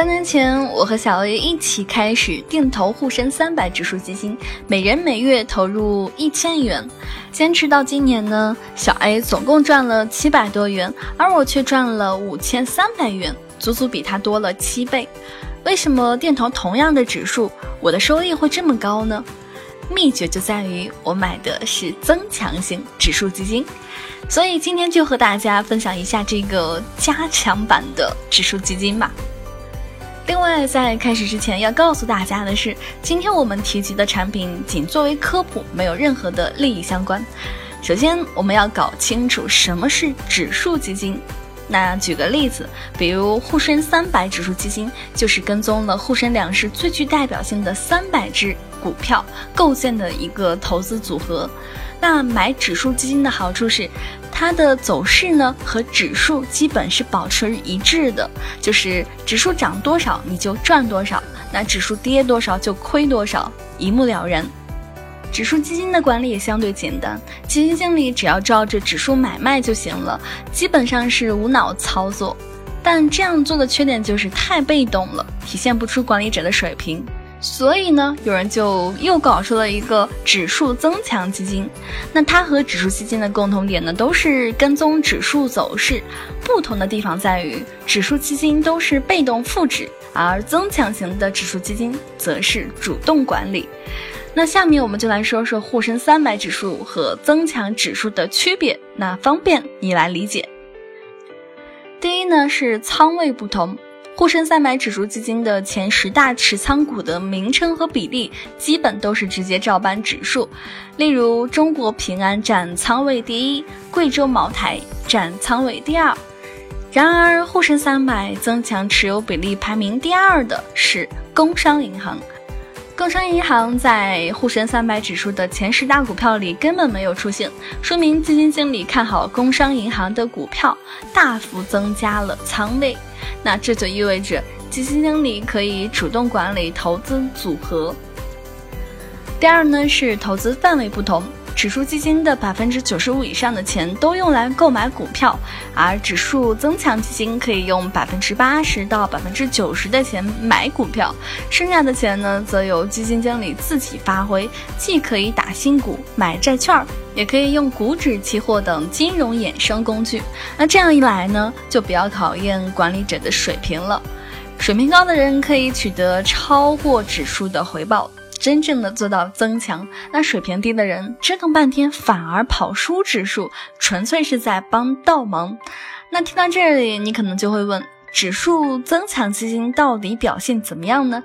三年前，我和小 A 一起开始定投沪深三百指数基金，每人每月投入一千元，坚持到今年呢，小 A 总共赚了七百多元，而我却赚了五千三百元，足足比他多了七倍。为什么定投同样的指数，我的收益会这么高呢？秘诀就在于我买的是增强型指数基金，所以今天就和大家分享一下这个加强版的指数基金吧。另外，在开始之前要告诉大家的是，今天我们提及的产品仅作为科普，没有任何的利益相关。首先，我们要搞清楚什么是指数基金。那举个例子，比如沪深三百指数基金，就是跟踪了沪深两市最具代表性的三百只股票构建的一个投资组合。那买指数基金的好处是。它的走势呢和指数基本是保持一致的，就是指数涨多少你就赚多少，那指数跌多少就亏多少，一目了然。指数基金的管理也相对简单，基金经理只要照着指数买卖就行了，基本上是无脑操作。但这样做的缺点就是太被动了，体现不出管理者的水平。所以呢，有人就又搞出了一个指数增强基金。那它和指数基金的共同点呢，都是跟踪指数走势。不同的地方在于，指数基金都是被动复制，而增强型的指数基金则是主动管理。那下面我们就来说说沪深三百指数和增强指数的区别，那方便你来理解。第一呢，是仓位不同。沪深三百指数基金的前十大持仓股的名称和比例，基本都是直接照搬指数。例如，中国平安占仓位第一，贵州茅台占仓位第二。然而，沪深三百增强持有比例排名第二的是工商银行。工商银行在沪深三百指数的前十大股票里根本没有出现，说明基金经理看好工商银行的股票，大幅增加了仓位。那这就意味着基金经理可以主动管理投资组合。第二呢是投资范围不同，指数基金的百分之九十五以上的钱都用来购买股票，而指数增强基金可以用百分之八十到百分之九十的钱买股票，剩下的钱呢则由基金经理自己发挥，既可以打新股、买债券。也可以用股指期货等金融衍生工具。那这样一来呢，就比较考验管理者的水平了。水平高的人可以取得超过指数的回报，真正的做到增强；那水平低的人折腾半天反而跑输指数，纯粹是在帮倒忙。那听到这里，你可能就会问：指数增强基金到底表现怎么样呢？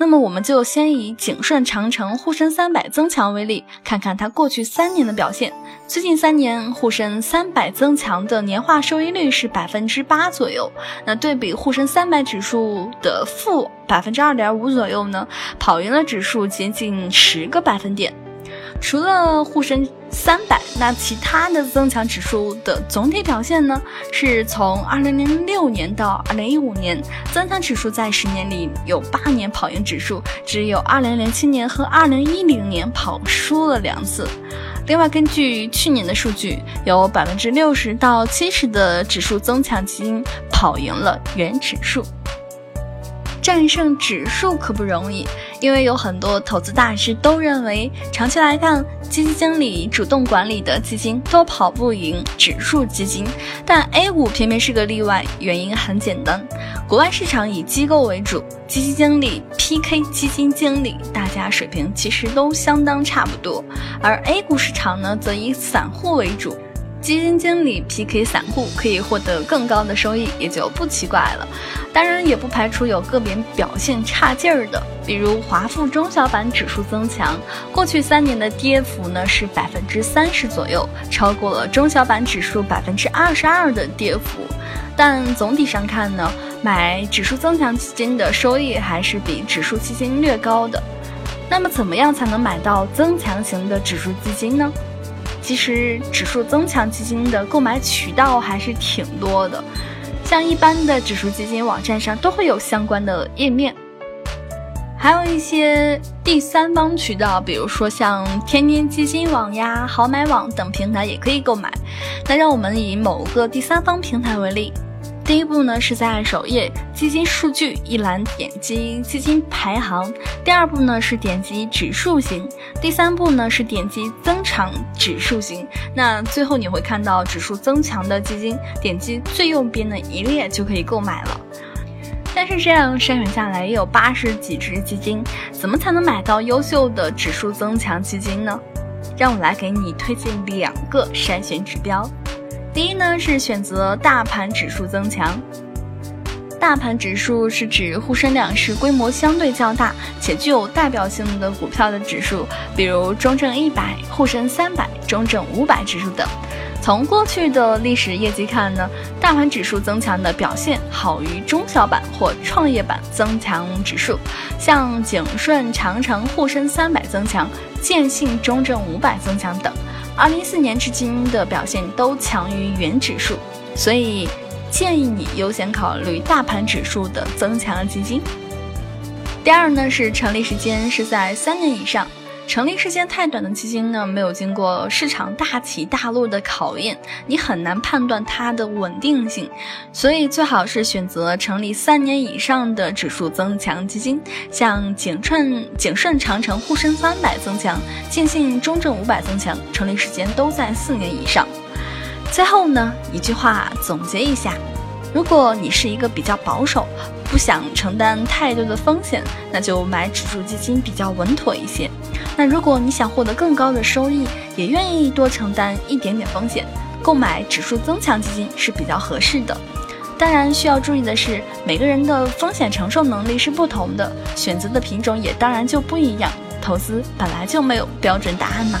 那么我们就先以景顺长城沪深三百增强为例，看看它过去三年的表现。最近三年沪深三百增强的年化收益率是百分之八左右，那对比沪深三百指数的负百分之二点五左右呢，跑赢了指数接近十个百分点。除了沪深三百，那其他的增强指数的总体表现呢？是从二零零六年到二零一五年，增强指数在十年里有八年跑赢指数，只有二零零七年和二零一零年跑输了两次。另外，根据去年的数据，有百分之六十到七十的指数增强基金跑赢了原指数。战胜指数可不容易，因为有很多投资大师都认为，长期来看，基金经理主动管理的基金都跑不赢指数基金。但 A 股偏偏是个例外，原因很简单：国外市场以机构为主，基金经理 PK 基金经理，大家水平其实都相当差不多；而 A 股市场呢，则以散户为主。基金经理 PK 散户可以获得更高的收益，也就不奇怪了。当然，也不排除有个别表现差劲儿的，比如华富中小板指数增强，过去三年的跌幅呢是百分之三十左右，超过了中小板指数百分之二十二的跌幅。但总体上看呢，买指数增强基金的收益还是比指数基金略高的。那么，怎么样才能买到增强型的指数基金呢？其实指数增强基金的购买渠道还是挺多的，像一般的指数基金网站上都会有相关的页面，还有一些第三方渠道，比如说像天天基金网呀、好买网等平台也可以购买。那让我们以某个第三方平台为例。第一步呢，是在首页基金数据一栏点击基金排行；第二步呢是点击指数型；第三步呢是点击增长指数型。那最后你会看到指数增强的基金，点击最右边的一列就可以购买了。但是这样筛选下来也有八十几只基金，怎么才能买到优秀的指数增强基金呢？让我来给你推荐两个筛选指标。第一呢是选择大盘指数增强，大盘指数是指沪深两市规模相对较大且具有代表性的股票的指数，比如中证一百、沪深三百、中证五百指数等。从过去的历史业绩看呢，大盘指数增强的表现好于中小板或创业板增强指数，像景顺、长城、沪深三百增强、建信、中证五百增强等。二零一四年至今的表现都强于原指数，所以建议你优先考虑大盘指数的增强基金。第二呢是成立时间是在三年以上，成立时间太短的基金呢，没有经过市场大起大落的考验，你很难判断它的稳定性，所以最好是选择成立三年以上的指数增强基金，像景顺、景顺长城、沪深三百增强。建信、中证五百增强成立时间都在四年以上。最后呢，一句话总结一下：如果你是一个比较保守，不想承担太多的风险，那就买指数基金比较稳妥一些。那如果你想获得更高的收益，也愿意多承担一点点风险，购买指数增强基金是比较合适的。当然，需要注意的是，每个人的风险承受能力是不同的，选择的品种也当然就不一样。投资本来就没有标准答案嘛。